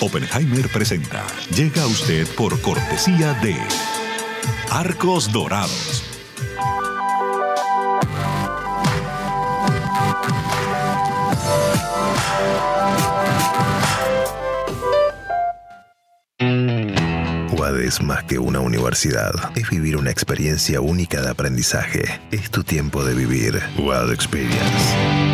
Oppenheimer presenta. Llega a usted por cortesía de Arcos Dorados. UAD es más que una universidad. Es vivir una experiencia única de aprendizaje. Es tu tiempo de vivir. UAD Experience.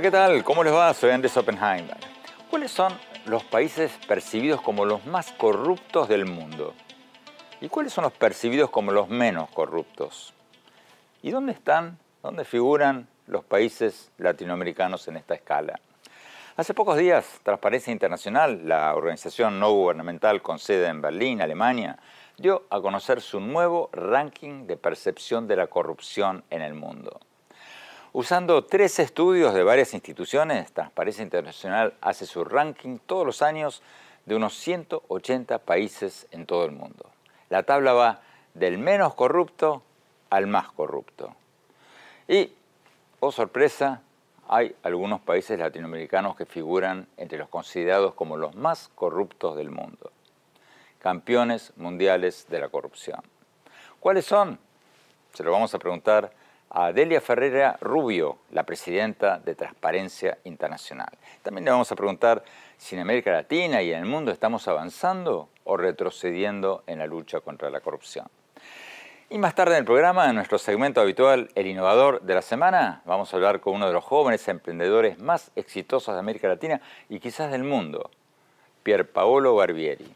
¿Qué tal? ¿Cómo les va? Soy Andrés Oppenheimer. ¿Cuáles son los países percibidos como los más corruptos del mundo? ¿Y cuáles son los percibidos como los menos corruptos? ¿Y dónde están, dónde figuran los países latinoamericanos en esta escala? Hace pocos días, Transparencia Internacional, la organización no gubernamental con sede en Berlín, Alemania, dio a conocer su nuevo ranking de percepción de la corrupción en el mundo. Usando tres estudios de varias instituciones, Transparencia Internacional hace su ranking todos los años de unos 180 países en todo el mundo. La tabla va del menos corrupto al más corrupto. Y, oh sorpresa, hay algunos países latinoamericanos que figuran entre los considerados como los más corruptos del mundo. Campeones mundiales de la corrupción. ¿Cuáles son? Se lo vamos a preguntar a Delia Ferreira Rubio, la presidenta de Transparencia Internacional. También le vamos a preguntar si en América Latina y en el mundo estamos avanzando o retrocediendo en la lucha contra la corrupción. Y más tarde en el programa, en nuestro segmento habitual, El Innovador de la Semana, vamos a hablar con uno de los jóvenes emprendedores más exitosos de América Latina y quizás del mundo, Pier Paolo Barbieri.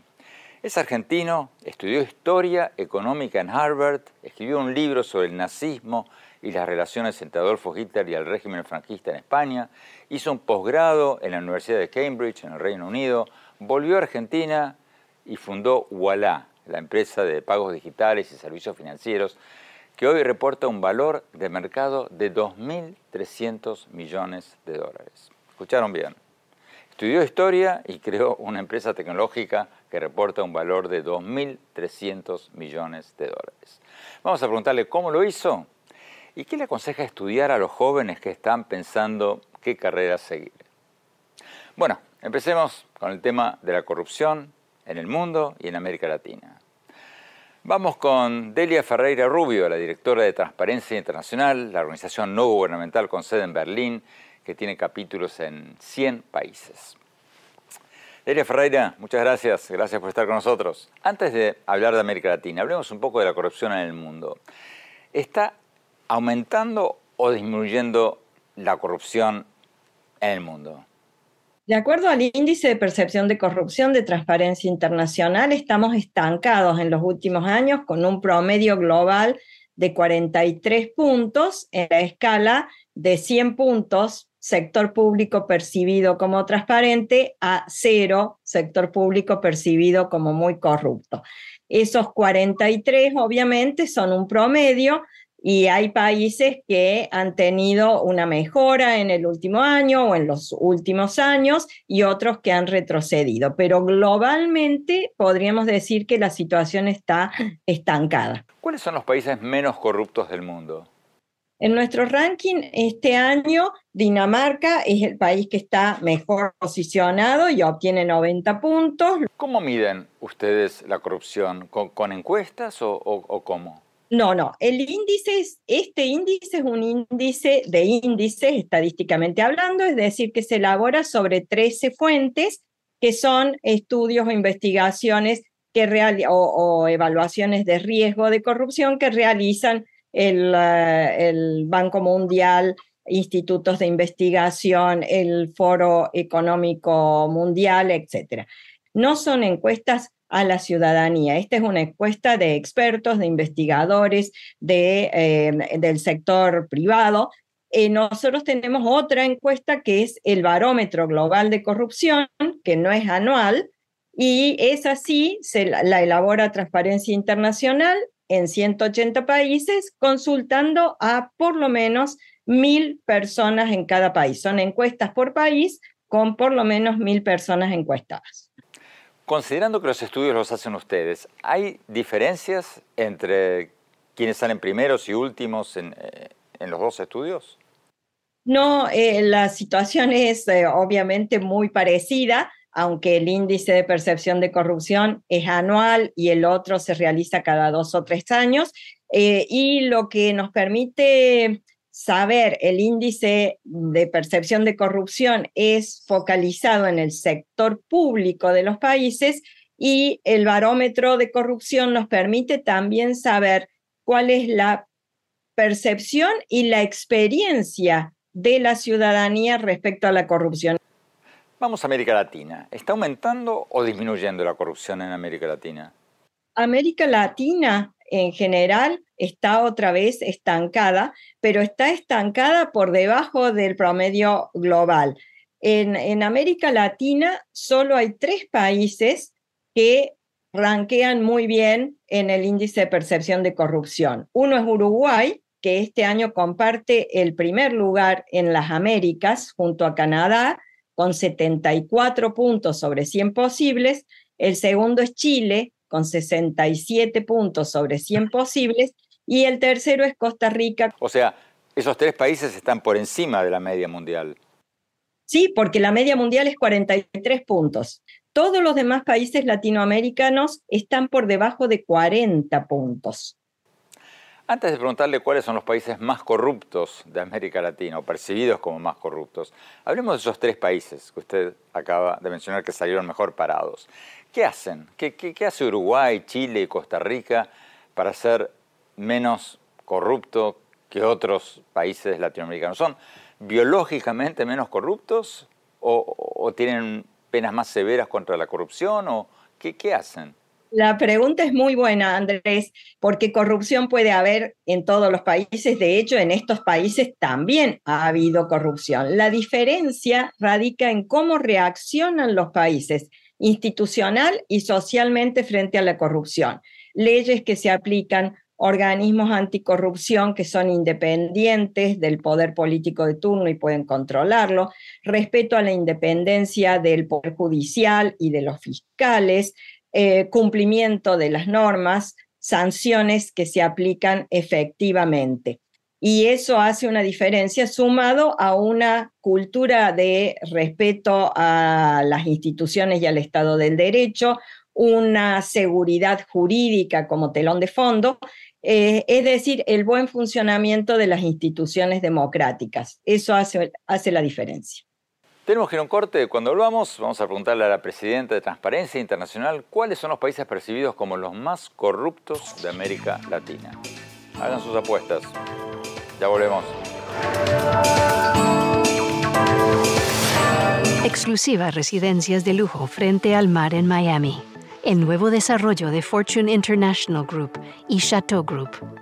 Es argentino, estudió historia económica en Harvard, escribió un libro sobre el nazismo y las relaciones entre Adolfo Hitler y el régimen franquista en España, hizo un posgrado en la Universidad de Cambridge, en el Reino Unido, volvió a Argentina y fundó Walla, la empresa de pagos digitales y servicios financieros, que hoy reporta un valor de mercado de 2.300 millones de dólares. ¿Escucharon bien? Estudió historia y creó una empresa tecnológica que reporta un valor de 2.300 millones de dólares. Vamos a preguntarle cómo lo hizo ¿Y qué le aconseja estudiar a los jóvenes que están pensando qué carrera seguir? Bueno, empecemos con el tema de la corrupción en el mundo y en América Latina. Vamos con Delia Ferreira Rubio, la directora de Transparencia Internacional, la organización no gubernamental con sede en Berlín, que tiene capítulos en 100 países. Delia Ferreira, muchas gracias, gracias por estar con nosotros. Antes de hablar de América Latina, hablemos un poco de la corrupción en el mundo. ¿Está aumentando o disminuyendo la corrupción en el mundo? De acuerdo al índice de percepción de corrupción de Transparencia Internacional, estamos estancados en los últimos años con un promedio global de 43 puntos en la escala de 100 puntos sector público percibido como transparente a cero sector público percibido como muy corrupto. Esos 43 obviamente son un promedio y hay países que han tenido una mejora en el último año o en los últimos años y otros que han retrocedido. Pero globalmente podríamos decir que la situación está estancada. ¿Cuáles son los países menos corruptos del mundo? En nuestro ranking este año, Dinamarca es el país que está mejor posicionado y obtiene 90 puntos. ¿Cómo miden ustedes la corrupción? ¿Con, encuestas o cómo? No, no, el índice es, este índice es un índice de índices estadísticamente hablando, es decir, que se elabora sobre 13 fuentes que son estudios o investigaciones que o, evaluaciones de riesgo de corrupción que realizan el, eh, el Banco Mundial, institutos de investigación, el Foro Económico Mundial, etc. No son encuestas a la ciudadanía. Esta es una encuesta de expertos, de investigadores de, eh, del sector privado. Eh, nosotros tenemos otra encuesta que es el Barómetro Global de Corrupción, que no es anual, y es así, se la elabora Transparencia Internacional en 180 países, consultando a por lo menos mil personas en cada país. Son encuestas por país con por lo menos mil personas encuestadas. Considerando que los estudios los hacen ustedes, ¿hay diferencias entre quienes salen primeros y últimos en, eh, los dos estudios? No, eh, la situación es eh, obviamente muy parecida, aunque el índice de percepción de corrupción es anual y el otro se realiza cada dos o tres años. y lo que nos permite saber el índice de percepción de corrupción es focalizado en el sector público de los países y el barómetro de corrupción nos permite también saber cuál es la percepción y la experiencia de la ciudadanía respecto a la corrupción. Vamos a América Latina. ¿Está aumentando o disminuyendo la corrupción en América Latina? América Latina en general está otra vez estancada, pero está estancada por debajo del promedio global. En, América Latina solo hay tres países que ranquean muy bien en el índice de percepción de corrupción. Uno es Uruguay, que este año comparte el primer lugar en las Américas junto a Canadá, con 74 puntos sobre 100 posibles. El segundo es Chile, con 67 puntos sobre 100 posibles, y el tercero es Costa Rica. O sea, esos tres países están por encima de la media mundial. Sí, porque la media mundial es 43 puntos. Todos los demás países latinoamericanos están por debajo de 40 puntos. Antes de preguntarle cuáles son los países más corruptos de América Latina o percibidos como más corruptos, hablemos de esos tres países que usted acaba de mencionar que salieron mejor parados. ¿Qué hacen? ¿Qué, hace Uruguay, Chile y Costa Rica para ser menos corrupto que otros países latinoamericanos? ¿Son biológicamente menos corruptos o, tienen penas más severas contra la corrupción o qué, qué hacen? La pregunta es muy buena, Andrés, porque corrupción puede haber en todos los países. De hecho, en estos países también ha habido corrupción. La diferencia radica en cómo reaccionan los países institucional y socialmente frente a la corrupción. Leyes que se aplican, organismos anticorrupción que son independientes del poder político de turno y pueden controlarlo, respeto a la independencia del poder judicial y de los fiscales, eh, cumplimiento de las normas, sanciones que se aplican efectivamente y eso hace una diferencia sumado a una cultura de respeto a las instituciones y al Estado del Derecho, una seguridad jurídica como telón de fondo, eh, es decir, el buen funcionamiento de las instituciones democráticas. Eso hace, hace la diferencia. Tenemos que ir a un corte. Cuando volvamos, vamos a preguntarle a la presidenta de Transparencia Internacional cuáles son los países percibidos como los más corruptos de América Latina. Hagan sus apuestas. Ya volvemos. Exclusivas residencias de lujo frente al mar en Miami. El nuevo desarrollo de Fortune International Group y Chateau Group.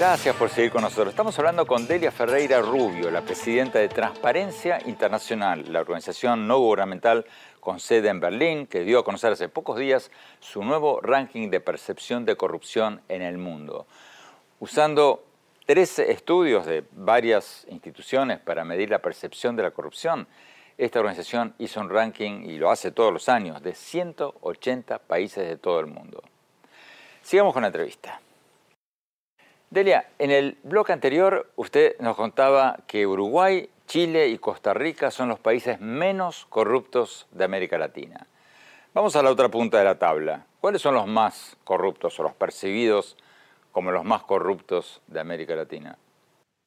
Gracias por seguir con nosotros. Estamos hablando con Delia Ferreira Rubio, la presidenta de Transparencia Internacional, la organización no gubernamental con sede en Berlín, que dio a conocer hace pocos días su nuevo ranking de percepción de corrupción en el mundo. Usando 13 estudios de varias instituciones para medir la percepción de la corrupción, esta organización hizo un ranking, y lo hace todos los años, de 180 países de todo el mundo. Sigamos con la entrevista. Delia, en el blog anterior usted nos contaba que Uruguay, Chile y Costa Rica son los países menos corruptos de América Latina. Vamos a la otra punta de la tabla. ¿Cuáles son los más corruptos o los percibidos como los más corruptos de América Latina?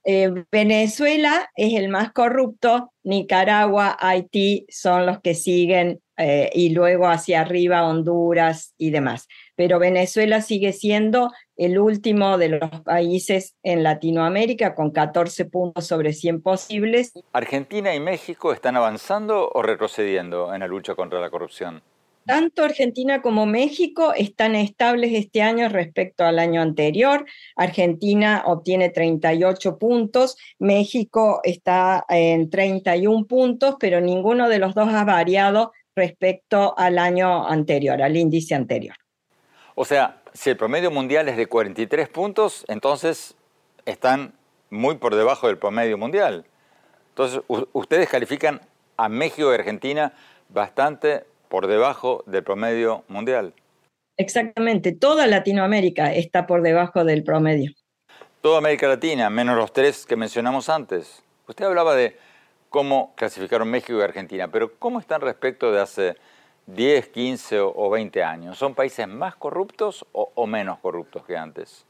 Eh, Venezuela es el más corrupto, Nicaragua, Haití son los que siguen eh, y luego hacia arriba Honduras y demás. Pero Venezuela sigue siendo el último de los países en Latinoamérica con 14 puntos sobre 100 posibles. ¿Argentina y México están avanzando o retrocediendo en la lucha contra la corrupción? Tanto Argentina como México están estables este año respecto al año anterior. Argentina obtiene 38 puntos, México está en 31 puntos, pero ninguno de los dos ha variado respecto al año anterior, al índice anterior. O sea, si el promedio mundial es de 43 puntos, entonces están muy por debajo del promedio mundial. Entonces, ustedes califican a México y Argentina bastante por debajo del promedio mundial. Exactamente, toda Latinoamérica está por debajo del promedio. Toda América Latina, menos los tres que mencionamos antes. Usted hablaba de cómo clasificaron México y Argentina, pero ¿cómo están respecto de hace 10, 15 o 20 años? ¿Son países más corruptos o, menos corruptos que antes?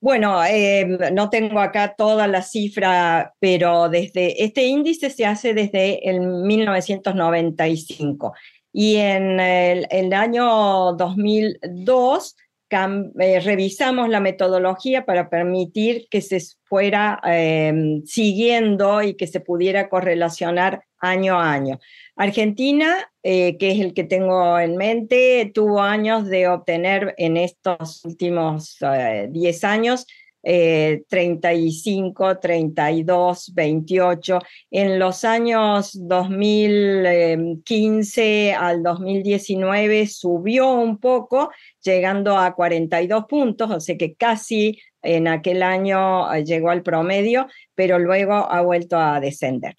Bueno, eh, no tengo acá toda la cifra, pero desde este índice se hace desde el 1995 y en el, año 2002 eh, revisamos la metodología para permitir que se fuera em, siguiendo y que se pudiera correlacionar año a año. Argentina, eh, que es el que tengo en mente, tuvo años de obtener en estos últimos 10 eh, años 35, 32, 28. En los años 2015 al 2019 subió un poco, llegando a 42 puntos, o sea que casi en aquel año eh, llegó al promedio, pero luego ha vuelto a descender.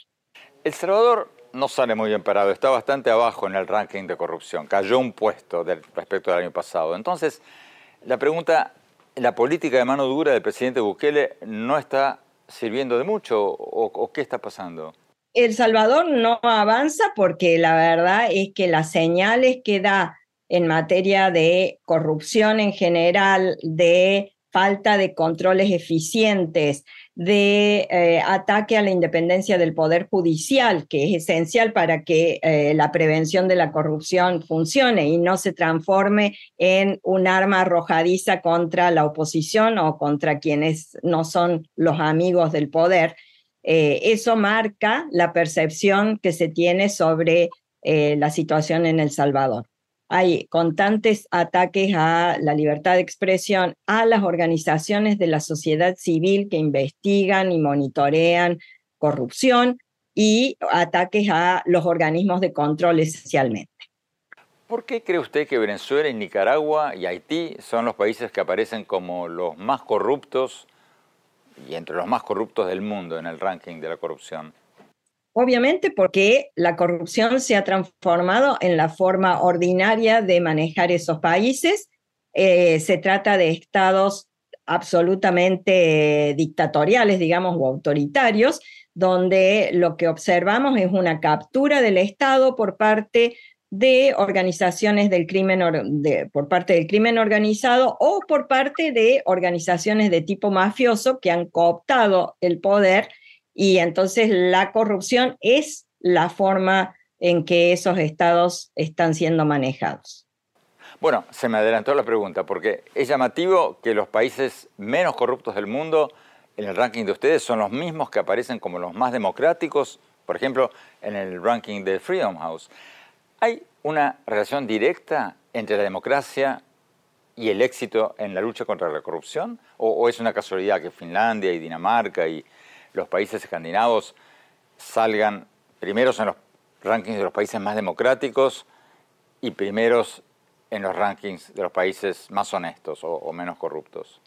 El Salvador no sale muy bien parado, está bastante abajo en el ranking de corrupción, cayó un puesto respecto al año pasado. Entonces, la pregunta la política de mano dura del presidente Bukele no está sirviendo de mucho o, qué está pasando? El Salvador no avanza porque la verdad es que las señales que da en materia de corrupción en general, de falta de controles eficientes, de eh, ataque a la independencia del Poder Judicial, que es esencial para que eh, la prevención de la corrupción funcione y no se transforme en un arma arrojadiza contra la oposición o contra quienes no son los amigos del poder. Eh, eso marca la percepción que se tiene sobre la situación en El Salvador hay constantes ataques a la libertad de expresión, a las organizaciones de la sociedad civil que investigan y monitorean corrupción y ataques a los organismos de control esencialmente. ¿Por qué cree usted que Venezuela, Nicaragua y Haití son los países que aparecen como los más corruptos y entre los más corruptos del mundo en el ranking de la corrupción? Obviamente porque la corrupción se ha transformado en la forma ordinaria de manejar esos países. Eh, se trata de estados absolutamente dictatoriales, digamos, o autoritarios, donde lo que observamos es una captura del Estado por parte de organizaciones del crimen, por parte del crimen organizado o por parte de organizaciones de tipo mafioso que han cooptado el poder y entonces la corrupción es la forma en que esos estados están siendo manejados. Bueno, se me adelantó la pregunta, porque es llamativo que los países menos corruptos del mundo en el ranking de ustedes son los mismos que aparecen como los más democráticos, por ejemplo, en el ranking de Freedom House. ¿Hay una relación directa entre la democracia y el éxito en la lucha contra la corrupción? ¿O, o es una casualidad que Finlandia y Dinamarca y los países escandinavos salgan primeros en los rankings de los países más democráticos y primeros en los rankings de los países más honestos o, menos corruptos?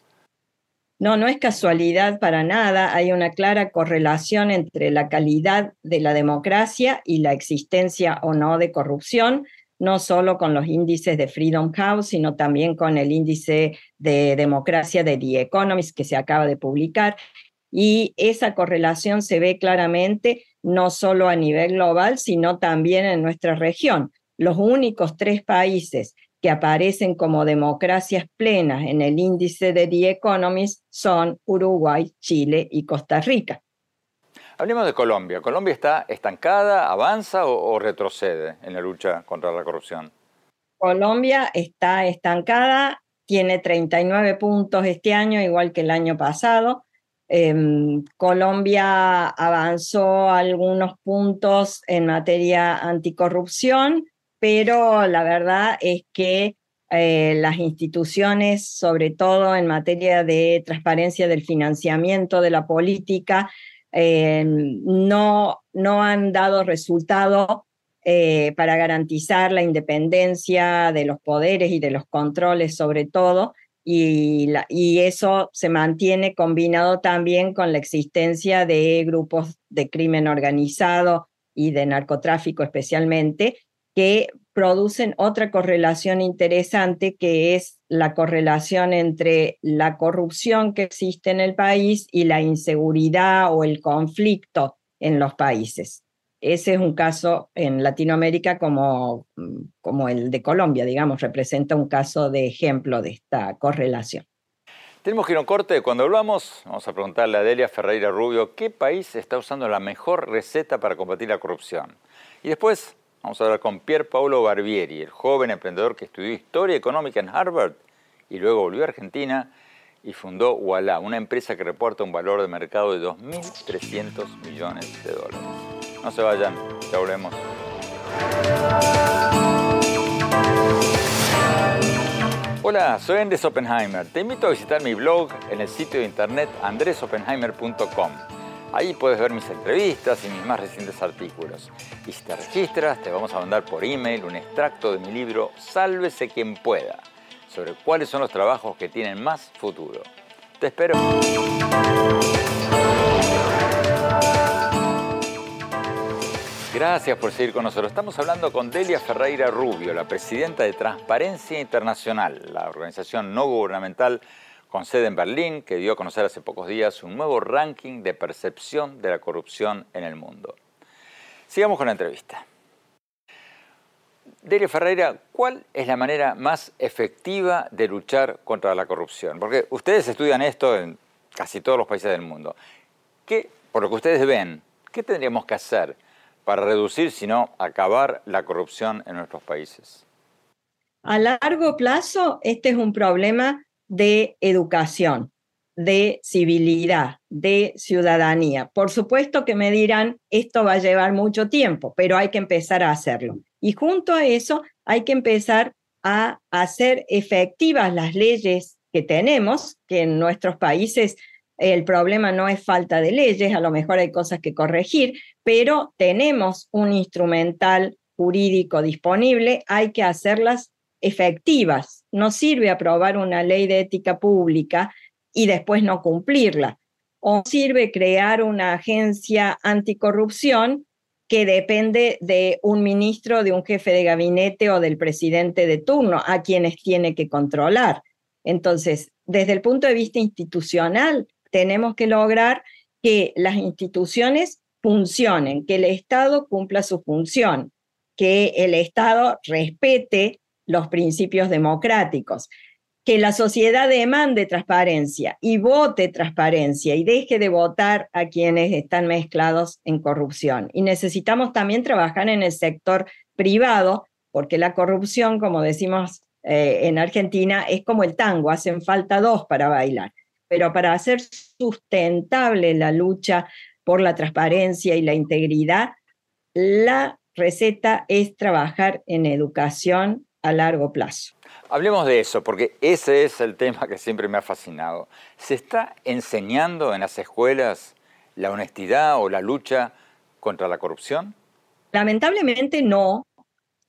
No, no es casualidad para nada. Hay una clara correlación entre la calidad de la democracia y la existencia o no de corrupción, no solo con los índices de Freedom House, sino también con el índice de democracia de The Economist que se acaba de publicar. Y esa correlación se ve claramente no solo a nivel global, sino también en nuestra región. Los únicos tres países que aparecen como democracias plenas en el índice de The Economist son Uruguay, Chile y Costa Rica. Hablemos de Colombia. ¿Colombia está estancada, avanza o, retrocede en la lucha contra la corrupción? Colombia está estancada, tiene 39 puntos este año, igual que el año pasado. Em, Colombia avanzó algunos puntos en materia anticorrupción, pero la verdad es que eh, las instituciones, sobre todo en materia de transparencia del financiamiento de la política, eh, no, no han dado resultado eh, para garantizar la independencia de los poderes y de los controles sobre todo, y, y, eso se mantiene combinado también con la existencia de grupos de crimen organizado y de narcotráfico especialmente, que producen otra correlación interesante, que es la correlación entre la corrupción que existe en el país y la inseguridad o el conflicto en los países. Ese es un caso en Latinoamérica como, como el de Colombia, digamos, representa un caso de ejemplo de esta correlación. Tenemos que ir a un corte. Cuando hablamos, vamos a preguntarle a Delia Ferreira Rubio qué país está usando la mejor receta para combatir la corrupción. Y después Vamos a hablar con Pier Paolo Barbieri, el joven emprendedor que estudió historia económica en Harvard y luego volvió a Argentina y fundó Walla, una empresa que reporta un valor de mercado de 2.300 millones de dólares. No se vayan, ya volvemos. Hola, soy Andrés Oppenheimer. Te invito a visitar mi blog en el sitio de internet andresoppenheimer.com. Ahí puedes ver mis entrevistas y mis más recientes artículos. Y si te registras, te vamos a mandar por email un extracto de mi libro Sálvese quien pueda, sobre cuáles son los trabajos que tienen más futuro. Te espero. Gracias por seguir con nosotros. Estamos hablando con Delia Ferreira Rubio, la presidenta de Transparencia Internacional, la organización no gubernamental con sede en Berlín, que dio a conocer hace pocos días un nuevo ranking de percepción de la corrupción en el mundo. Sigamos con la entrevista. Delia Ferreira, ¿cuál es la manera más efectiva de luchar contra la corrupción? Porque ustedes estudian esto en casi todos los países del mundo. ¿Qué, por lo que ustedes ven, qué tendríamos que hacer para reducir, si no acabar la corrupción en nuestros países? A largo plazo, este es un problema de educación, de civilidad, de ciudadanía. Por supuesto que me dirán, esto va a llevar mucho tiempo, pero hay que empezar a hacerlo. Y junto a eso hay que empezar a hacer efectivas las leyes que tenemos, que en nuestros países el problema no es falta de leyes, a lo mejor hay cosas que corregir, pero tenemos un instrumental jurídico disponible, hay que hacerlas efectivas. No sirve aprobar una ley de ética pública y después no cumplirla. O sirve crear una agencia anticorrupción que depende de un ministro, de un jefe de gabinete o del presidente de turno, a quienes tiene que controlar. Entonces, desde el punto de vista institucional, tenemos que lograr que las instituciones funcionen, que el Estado cumpla su función, que el Estado respete los principios democráticos. Que la sociedad demande transparencia y vote transparencia y deje de votar a quienes están mezclados en corrupción. Y necesitamos también trabajar en el sector privado, porque la corrupción, como decimos eh, en Argentina, es como el tango, hacen falta dos para bailar. Pero para hacer sustentable la lucha por la transparencia y la integridad, la receta es trabajar en educación a largo plazo. Hablemos de eso, porque ese es el tema que siempre me ha fascinado. ¿Se está enseñando en las escuelas la honestidad o la lucha contra la corrupción? Lamentablemente no.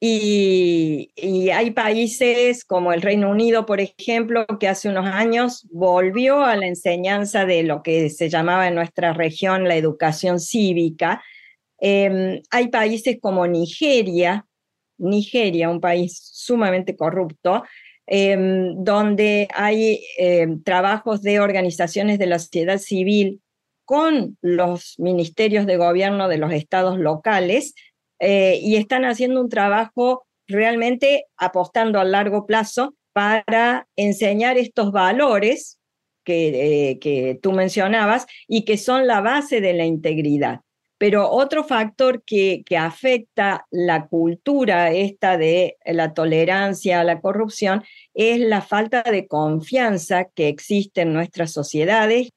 Y, hay países como el Reino Unido, por ejemplo, que hace unos años volvió a la enseñanza de lo que se llamaba en nuestra región la educación cívica. Em, hay países como Nigeria, Nigeria, un país sumamente corrupto, em, donde hay em, trabajos de organizaciones de la sociedad civil con los ministerios de gobierno de los estados locales eh, y están haciendo un trabajo realmente apostando a largo plazo para enseñar estos valores que, eh, que tú mencionabas y que son la base de la integridad. Pero otro factor que, que, afecta la cultura esta de la tolerancia a la corrupción es la falta de confianza que existe en nuestras sociedades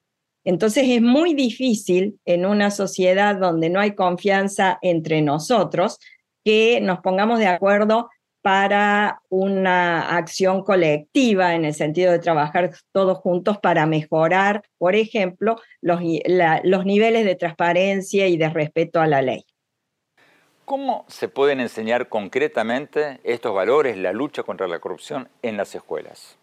entonces es muy difícil en una sociedad donde no hay confianza entre nosotros que nos pongamos de acuerdo para una acción colectiva en el sentido de trabajar todos juntos para mejorar, por ejemplo, los, niveles de transparencia y de respeto a la ley. ¿Cómo se pueden enseñar concretamente estos valores, la lucha contra la corrupción en las escuelas?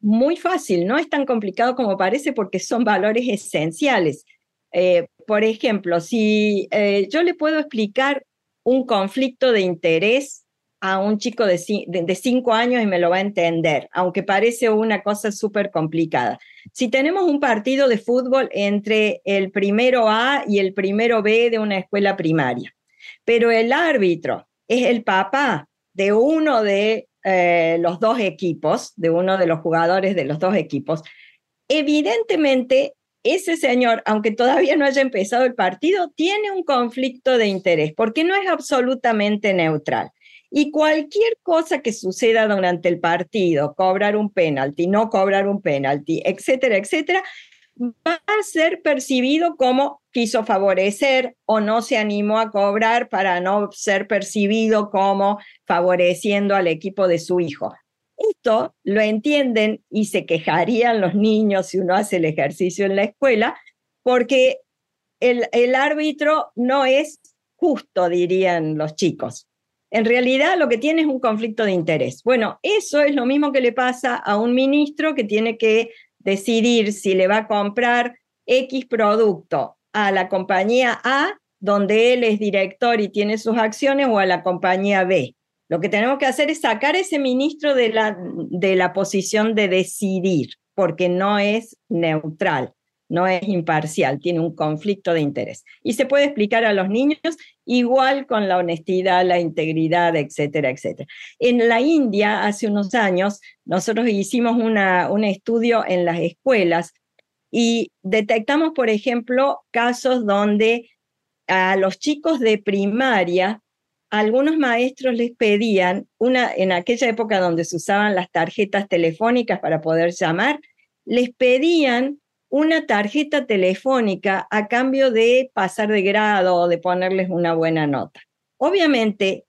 Muy fácil, no es tan complicado como parece porque son valores esenciales. Eh, por ejemplo, si eh, yo le puedo explicar un conflicto de interés a un chico de, de, cinco años y me lo va a entender, aunque parece una cosa súper complicada. Si tenemos un partido de fútbol entre el primero A y el primero B de una escuela primaria, pero el árbitro es el papá de uno de eh, los dos equipos, de uno de los jugadores de los dos equipos, evidentemente ese señor, aunque todavía no haya empezado el partido, tiene un conflicto de interés porque no es absolutamente neutral. Y cualquier cosa que suceda durante el partido, cobrar un penalti, no cobrar un penalti, etcétera, etcétera, va a ser percibido como quiso favorecer o no se animó a cobrar para no ser percibido como favoreciendo al equipo de su hijo. Esto lo entienden y se quejarían los niños si uno hace el ejercicio en la escuela, porque el, el árbitro no es justo, dirían los chicos. En realidad lo que tiene es un conflicto de interés. Bueno, eso es lo mismo que le pasa a un ministro que tiene que decidir si le va a comprar X producto a la compañía A, donde él es director y tiene sus acciones, o a la compañía B. Lo que tenemos que hacer es sacar ese ministro de la, de la posición de decidir, porque no es neutral, no es imparcial, tiene un conflicto de interés. Y se puede explicar a los niños igual con la honestidad, la integridad, etcétera, etcétera. En la India, hace unos años, nosotros hicimos una, un estudio en las escuelas y detectamos, por ejemplo, casos donde a los chicos de primaria, algunos maestros les pedían, una, en aquella época donde se usaban las tarjetas telefónicas para poder llamar, les pedían una tarjeta telefónica a cambio de pasar de grado o de ponerles una buena nota. Obviamente,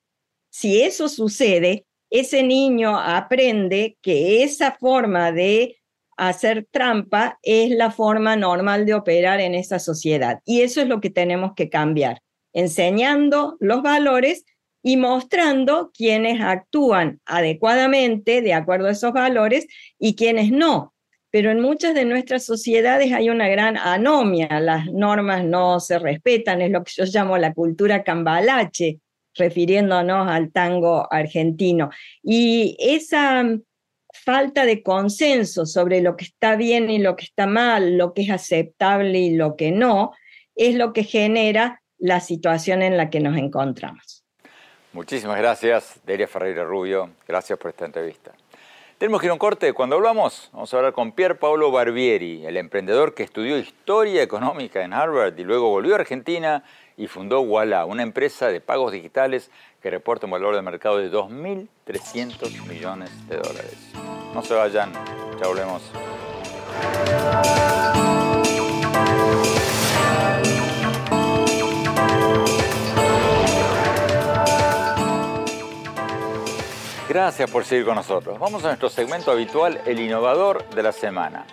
si eso sucede, ese niño aprende que esa forma de hacer trampa es la forma normal de operar en esa sociedad. Y eso es lo que tenemos que cambiar, enseñando los valores y mostrando quienes actúan adecuadamente de acuerdo a esos valores y quienes no pero en muchas de nuestras sociedades hay una gran anomia, las normas no se respetan, es lo que yo llamo la cultura cambalache, refiriéndonos al tango argentino. Y esa falta de consenso sobre lo que está bien y lo que está mal, lo que es aceptable y lo que no, es lo que genera la situación en la que nos encontramos. Muchísimas gracias, Delia Ferreira Rubio. Gracias por esta entrevista. Tenemos que ir a un corte. Cuando hablamos, vamos a hablar con Pier Paolo Barbieri, el emprendedor que estudió historia económica en Harvard y luego volvió a Argentina y fundó Walla, una empresa de pagos digitales que reporta un valor de mercado de 2.300 millones de dólares. No se vayan, ya volvemos. Gracias por seguir con nosotros. Vamos a nuestro segmento habitual, el innovador de la semana.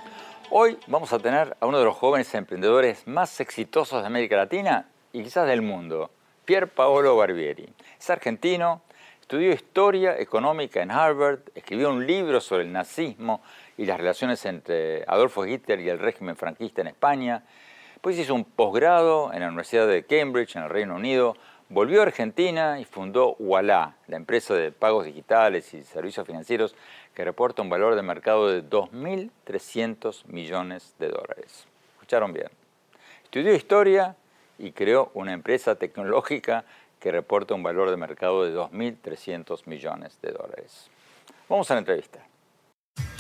Hoy vamos a tener a uno de los jóvenes emprendedores más exitosos de América Latina y quizás del mundo, Pier Paolo Barbieri. Es argentino, Estudió historia económica en Harvard, escribió un libro sobre el nazismo y las relaciones entre Adolfo Hitler y el régimen franquista en España. Después hizo un posgrado en la Universidad de Cambridge, en el Reino Unido. Volvió a Argentina y fundó Walla, la empresa de pagos digitales y servicios financieros que reporta un valor de mercado de 2.300 millones de dólares. ¿Escucharon bien? Estudió historia y creó una empresa tecnológica que reporta un valor de mercado de 2.300 millones de dólares. Vamos a la entrevista.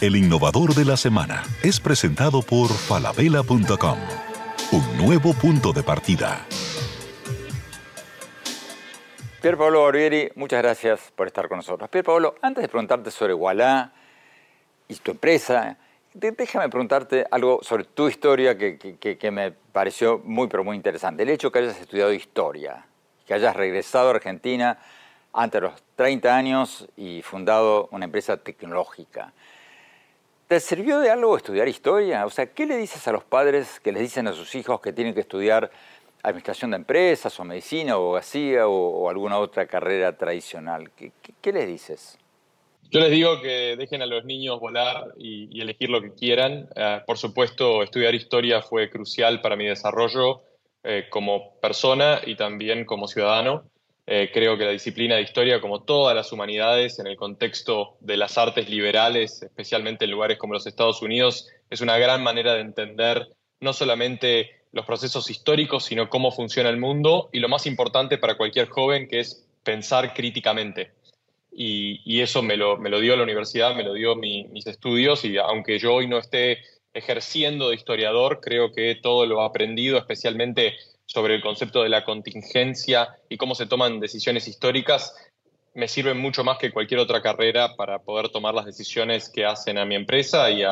El innovador de la semana es presentado por falabella.com. Un nuevo punto de partida. Pier Pablo Barbieri, muchas gracias por estar con nosotros. Pier Pablo, antes de preguntarte sobre Walla y tu empresa, déjame preguntarte algo sobre tu historia que, que, me pareció muy, pero muy interesante. El hecho que hayas estudiado historia, que hayas regresado a Argentina antes de los 30 años y fundado una empresa tecnológica. ¿Te sirvió de algo estudiar historia? O sea, ¿qué le dices a los padres que les dicen a sus hijos que tienen que estudiar administración de empresas o medicina o abogacía o, alguna otra carrera tradicional? ¿Qué, les dices? Yo les digo que dejen a los niños volar y, elegir lo que quieran. Eh, por supuesto, estudiar historia fue crucial para mi desarrollo eh, como persona y también como ciudadano. Eh, creo que la disciplina de historia, como todas las humanidades, en el contexto de las artes liberales, especialmente en lugares como los Estados Unidos, es una gran manera de entender no solamente los procesos históricos, sino cómo funciona el mundo y lo más importante para cualquier joven, que es pensar críticamente. Y, eso me lo, me lo, dio la universidad, me lo dio mis estudios y aunque yo hoy no esté ejerciendo de historiador, creo que todo lo aprendido, especialmente sobre el concepto de la contingencia y cómo se toman decisiones históricas, me sirven mucho más que cualquier otra carrera para poder tomar las decisiones que hacen a mi empresa y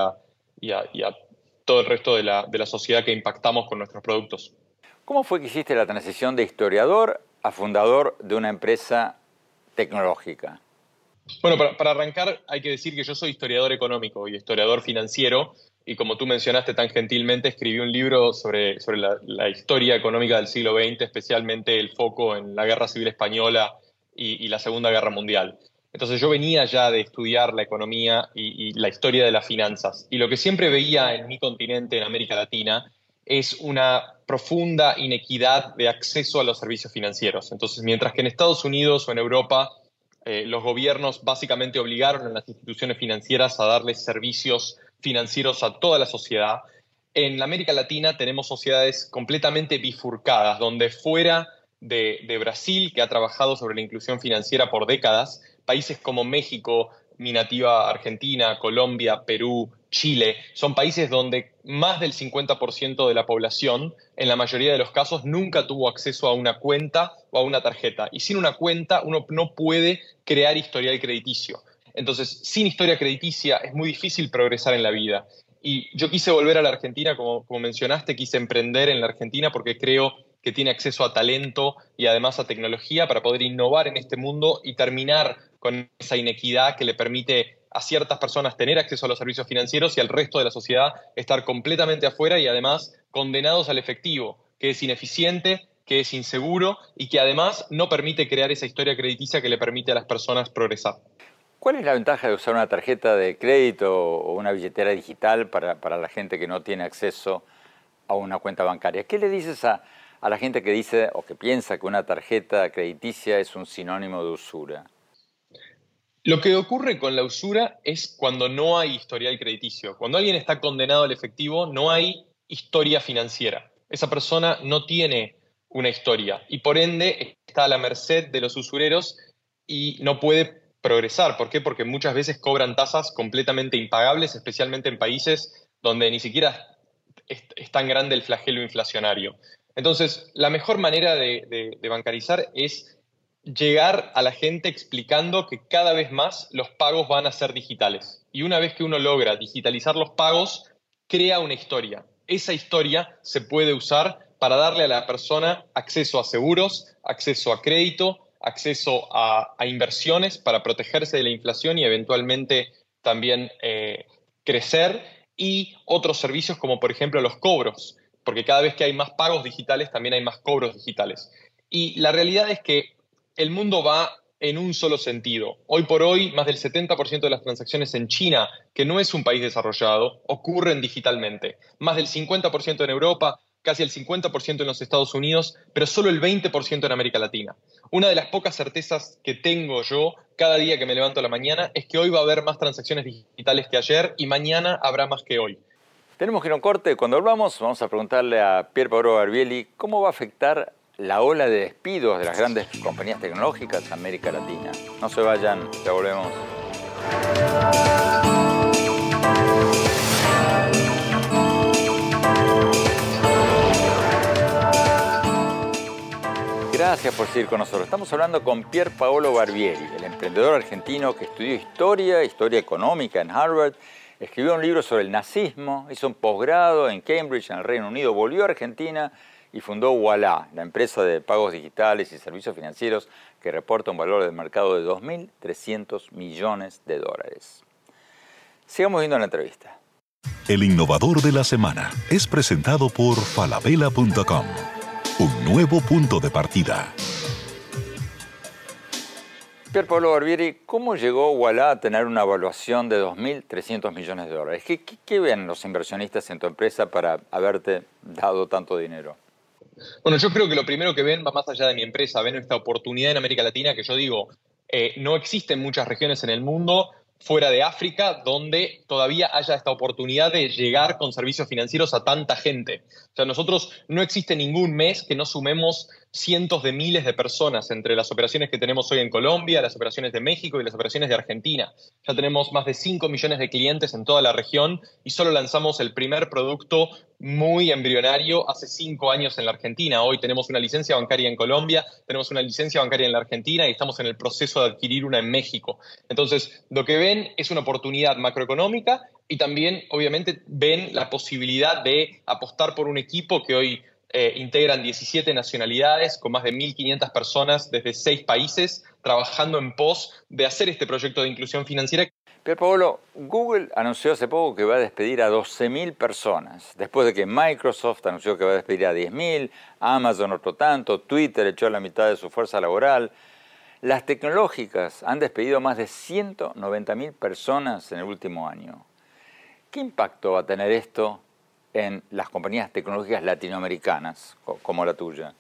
y a, todo el resto de la, de la sociedad que impactamos con nuestros productos. ¿Cómo fue que hiciste la transición de historiador a fundador de una empresa tecnológica? Bueno, para, para, arrancar hay que decir que yo soy historiador económico y historiador financiero y como tú mencionaste tan gentilmente, escribí un libro sobre, sobre la, la, historia económica del siglo XX, especialmente el foco en la Guerra Civil Española y, y la Segunda Guerra Mundial. Entonces yo venía ya de estudiar la economía y, la historia de las finanzas. Y lo que siempre veía en mi continente, en América Latina, es una profunda inequidad de acceso a los servicios financieros. Entonces, mientras que en Estados Unidos o en Europa eh, los gobiernos básicamente obligaron a las instituciones financieras a darles servicios financieros a toda la sociedad, en América Latina tenemos sociedades completamente bifurcadas, donde fuera de, de Brasil, que ha trabajado sobre la inclusión financiera por décadas, países como México, mi nativa Argentina, Colombia, Perú, Chile, son países donde más del 50% de la población, en la mayoría de los casos, nunca tuvo acceso a una cuenta o a una tarjeta. Y sin una cuenta uno no puede crear historial crediticio. Entonces, sin historia crediticia es muy difícil progresar en la vida. Y yo quise volver a la Argentina, como, como mencionaste, quise emprender en la Argentina porque creo que tiene acceso a talento y además a tecnología para poder innovar en este mundo y terminar con esa inequidad que le permite a ciertas personas tener acceso a los servicios financieros y al resto de la sociedad estar completamente afuera y además condenados al efectivo, que es ineficiente, que es inseguro y que además no permite crear esa historia crediticia que le permite a las personas progresar. ¿Cuál es la ventaja de usar una tarjeta de crédito o una billetera digital para, para la gente que no tiene acceso a una cuenta bancaria? ¿Qué le dices a, a la gente que dice o que piensa que una tarjeta crediticia es un sinónimo de usura? Lo que ocurre con la usura es cuando no hay historial crediticio. Cuando alguien está condenado al efectivo, no hay historia financiera. Esa persona no tiene una historia y por ende está a la merced de los usureros y no puede progresar. ¿Por qué? Porque muchas veces cobran tasas completamente impagables, especialmente en países donde ni siquiera es, tan grande el flagelo inflacionario. Entonces, la mejor manera de, bancarizar es llegar a la gente explicando que cada vez más los pagos van a ser digitales. Y una vez que uno logra digitalizar los pagos, crea una historia. Esa historia se puede usar para darle a la persona acceso a seguros, acceso a crédito, acceso a, inversiones para protegerse de la inflación y eventualmente también eh, crecer y otros servicios como por ejemplo los cobros porque cada vez que hay más pagos digitales, también hay más cobros digitales. Y la realidad es que el mundo va en un solo sentido. Hoy por hoy, más del 70% de las transacciones en China, que no es un país desarrollado, ocurren digitalmente. Más del 50% en Europa, casi el 50% en los Estados Unidos, pero solo el 20% en América Latina. Una de las pocas certezas que tengo yo cada día que me levanto a la mañana es que hoy va a haber más transacciones digitales que ayer y mañana habrá más que hoy. Tenemos que ir a un corte. Cuando volvamos, vamos a preguntarle a Pier Paolo Barbieli cómo va a afectar la ola de despidos de las grandes compañías tecnológicas en América Latina. No se vayan, ya volvemos. Gracias por seguir con nosotros. Estamos hablando con Pier Paolo Barbieri, el emprendedor argentino que estudió historia, historia económica en Harvard, escribió un libro sobre el nazismo, hizo un posgrado en Cambridge, en el Reino Unido, volvió a Argentina y fundó Walla, la empresa de pagos digitales y servicios financieros que reporta un valor de mercado de 2.300 millones de dólares. Sigamos viendo la entrevista. El innovador de la semana es presentado por falabella.com, un nuevo punto de partida. Pier Pablo Barbieri, ¿cómo llegó Walla a tener una evaluación de 2.300 millones de dólares? ¿Qué, qué ven los inversionistas en tu empresa para haberte dado tanto dinero? Bueno, yo creo que lo primero que ven va más allá de mi empresa, ven esta oportunidad en América Latina que yo digo, eh, no existen muchas regiones en el mundo fuera de África donde todavía haya esta oportunidad de llegar con servicios financieros a tanta gente. O sea, nosotros no existe ningún mes que no sumemos cientos de miles de personas entre las operaciones que tenemos hoy en Colombia, las operaciones de México y las operaciones de Argentina. Ya tenemos más de 5 millones de clientes en toda la región y solo lanzamos el primer producto muy embrionario hace cinco años en la Argentina. Hoy tenemos una licencia bancaria en Colombia, tenemos una licencia bancaria en la Argentina y estamos en el proceso de adquirir una en México. Entonces, lo que ven es una oportunidad macroeconómica y también, obviamente, ven la posibilidad de apostar por un equipo que hoy eh, integran 17 nacionalidades con más de 1.500 personas desde seis países trabajando en pos de hacer este proyecto de inclusión financiera. Pero Pablo, Google anunció hace poco que va a despedir a 12.000 personas, después de que Microsoft anunció que va a despedir a 10.000, Amazon otro tanto, Twitter echó la mitad de su fuerza laboral. Las tecnológicas han despedido más de 190.000 personas en el último año. ¿Qué impacto va a tener esto en las compañías tecnológicas latinoamericanas como la tuya?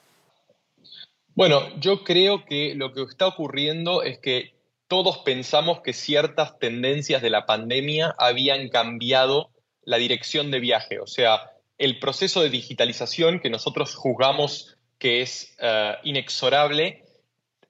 Bueno, yo creo que lo que está ocurriendo es que todos pensamos que ciertas tendencias de la pandemia habían cambiado la dirección de viaje. O sea, el proceso de digitalización que nosotros juzgamos que es eh, inexorable,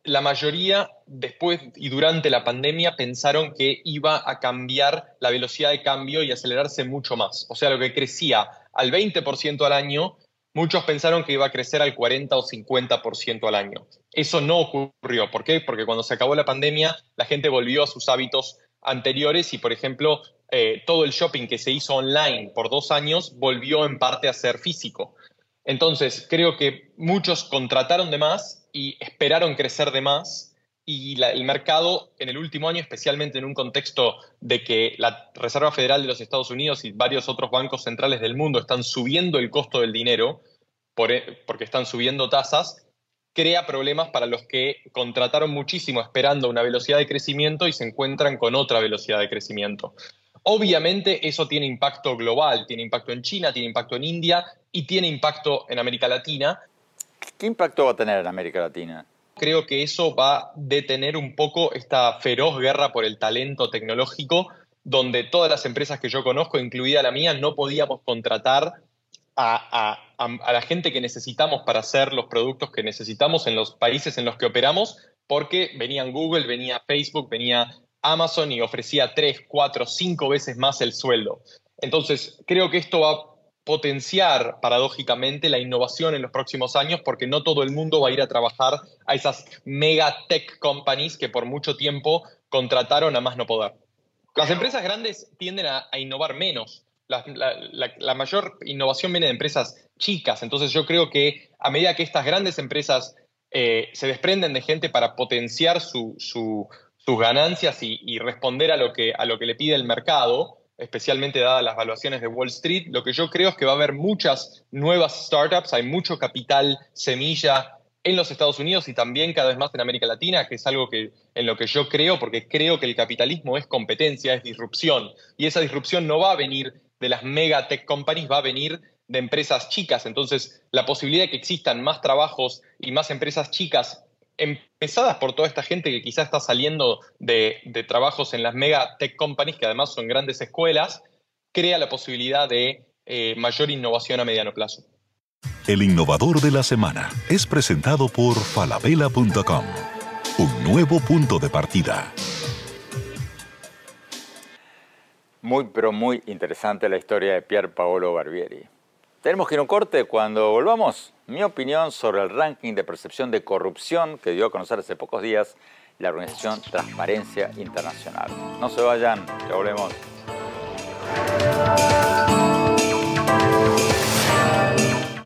la mayoría después y durante la pandemia pensaron que iba a cambiar la velocidad de cambio y acelerarse mucho más. O sea, lo que crecía al 20% al año, muchos pensaron que iba a crecer al 40 o 50% al año. Eso no ocurrió. ¿Por qué? Porque cuando se acabó la pandemia, la gente volvió a sus hábitos anteriores y, por ejemplo, eh, todo el shopping que se hizo online por dos años volvió en parte a ser físico. Entonces, creo que muchos contrataron de más y esperaron crecer de más y el mercado en el último año, especialmente en un contexto de que la Reserva Federal de los Estados Unidos y varios otros bancos centrales del mundo están subiendo el costo del dinero e, porque están subiendo tasas, crea problemas para los que contrataron muchísimo esperando una velocidad de crecimiento y se encuentran con otra velocidad de crecimiento. Obviamente eso tiene impacto global, tiene impacto en China, tiene impacto en India y tiene impacto en América Latina. ¿Qué impacto va a tener en América Latina? Creo que eso va a detener un poco esta feroz guerra por el talento tecnológico, donde todas las empresas que yo conozco, incluida la mía, no podíamos contratar a, la gente que necesitamos para hacer los productos que necesitamos en los países en los que operamos, porque venían Google, venía Facebook, venía Amazon y ofrecía tres, cuatro, cinco veces más el sueldo. Entonces, creo que esto va potenciar paradójicamente la innovación en los próximos años porque no todo el mundo va a ir a trabajar a esas mega tech companies que por mucho tiempo contrataron a más no poder. Las empresas grandes tienden a, innovar menos. La, mayor innovación viene de empresas chicas. Entonces yo creo que a medida que estas grandes empresas eh, se desprenden de gente para potenciar sus ganancias y, y responder a lo, que, a lo que le pide el mercado, especialmente dadas las valuaciones de Wall Street, lo que yo creo es que va a haber muchas nuevas startups, hay mucho capital semilla en los Estados Unidos y también cada vez más en América Latina, que es algo que, en lo que yo creo, porque creo que el capitalismo es competencia, es disrupción, y esa disrupción no va a venir de las mega tech companies, va a venir de empresas chicas. Entonces, la posibilidad de que existan más trabajos y más empresas chicas empezadas por toda esta gente que quizás está saliendo de, trabajos en las mega tech companies, que además son grandes escuelas, crea la posibilidad de eh, mayor innovación a mediano plazo. El innovador de la semana es presentado por falabella.com, un nuevo punto de partida. Muy, pero muy interesante la historia de Pier Paolo Barbieri. Tenemos que ir a un corte. Cuando volvamos, mi opinión sobre el ranking de percepción de corrupción que dio a conocer hace pocos días la organización Transparencia Internacional. No se vayan, ya volvemos.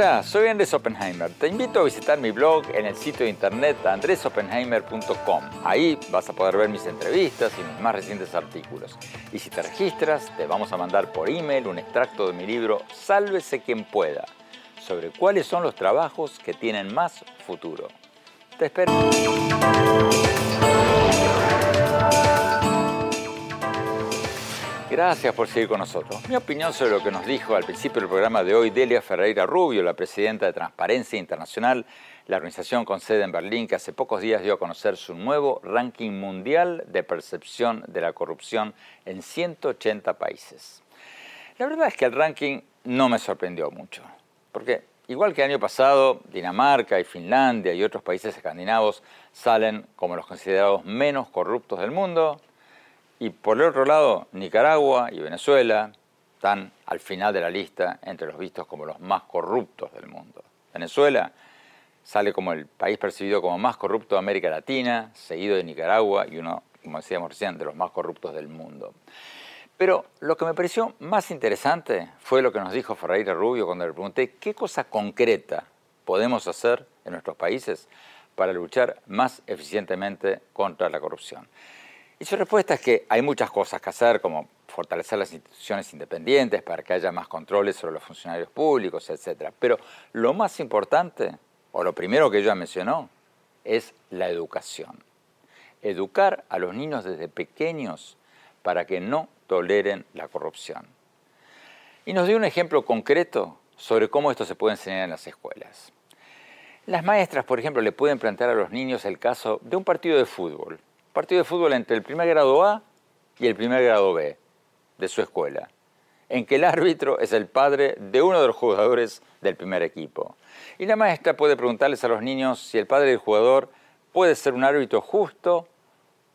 Hola, soy Andrés Oppenheimer. Te invito a visitar mi blog en el sitio de internet andresoppenheimer.com. Ahí vas a poder ver mis entrevistas y mis más recientes artículos. Y si te registras, te vamos a mandar por email un extracto de mi libro Sálvese quien pueda, sobre cuáles son los trabajos que tienen más futuro. Te espero. Gracias por seguir con nosotros. Mi opinión sobre lo que nos dijo al principio del programa de hoy Delia Ferreira Rubio, la presidenta de Transparencia Internacional, la organización con sede en Berlín, que hace pocos días dio a conocer su nuevo ranking mundial de percepción de la corrupción en 180 países. La verdad es que el ranking no me sorprendió mucho, porque igual que el año pasado, Dinamarca y Finlandia y otros países escandinavos salen como los considerados menos corruptos del mundo, y por el otro lado, Nicaragua y Venezuela están al final de la lista entre los vistos como los más corruptos del mundo. Venezuela sale como el país percibido como más corrupto de América Latina, seguido de Nicaragua y uno, como decíamos recién, de los más corruptos del mundo. Pero lo que me pareció más interesante fue lo que nos dijo Ferreira Rubio cuando le pregunté qué cosa concreta podemos hacer en nuestros países para luchar más eficientemente contra la corrupción. Y su respuesta es que hay muchas cosas que hacer, como fortalecer las instituciones independientes para que haya más controles sobre los funcionarios públicos, etc. Pero lo más importante, o lo primero que ella mencionó, es la educación. Educar a los niños desde pequeños para que no toleren la corrupción. Y nos dio un ejemplo concreto sobre cómo esto se puede enseñar en las escuelas. Las maestras, por ejemplo, le pueden plantear a los niños el caso de un partido de fútbol partido de fútbol entre el primer grado A y el primer grado B de su escuela, en que el árbitro es el padre de uno de los jugadores del primer equipo. Y la maestra puede preguntarles a los niños si el padre del jugador puede ser un árbitro justo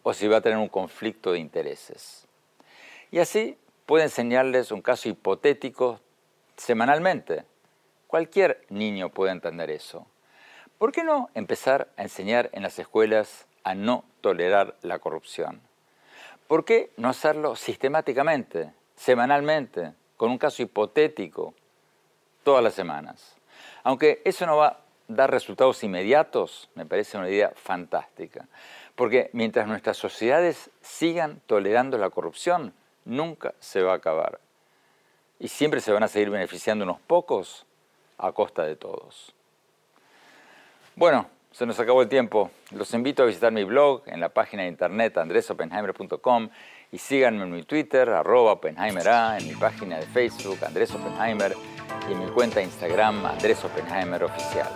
o si va a tener un conflicto de intereses. Y así puede enseñarles un caso hipotético semanalmente. Cualquier niño puede entender eso. ¿Por qué no empezar a enseñar en las escuelas a no tolerar la corrupción. ¿Por qué no hacerlo sistemáticamente, semanalmente, con un caso hipotético, todas las semanas? Aunque eso no va a dar resultados inmediatos, me parece una idea fantástica. Porque mientras nuestras sociedades sigan tolerando la corrupción, nunca se va a acabar. Y siempre se van a seguir beneficiando unos pocos a costa de todos. Bueno, se nos acabó el tiempo. Los invito a visitar mi blog en la página de internet andresopenheimer.com y síganme en mi Twitter, arroba OppenheimerA, en mi página de Facebook, Andrés Oppenheimer, y en mi cuenta de Instagram, Andrés Oppenheimer Oficial.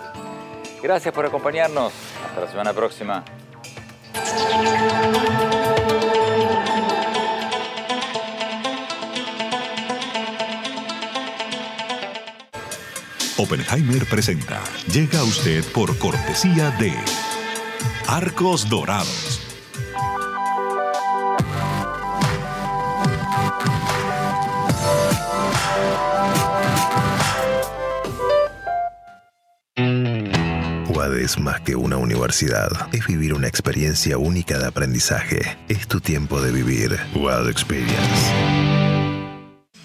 Gracias por acompañarnos. Hasta la semana próxima. Oppenheimer presenta. Llega a usted por cortesía de Arcos Dorados. es más que una universidad. Es vivir una experiencia única de aprendizaje. Es tu tiempo de vivir. Wild Experience.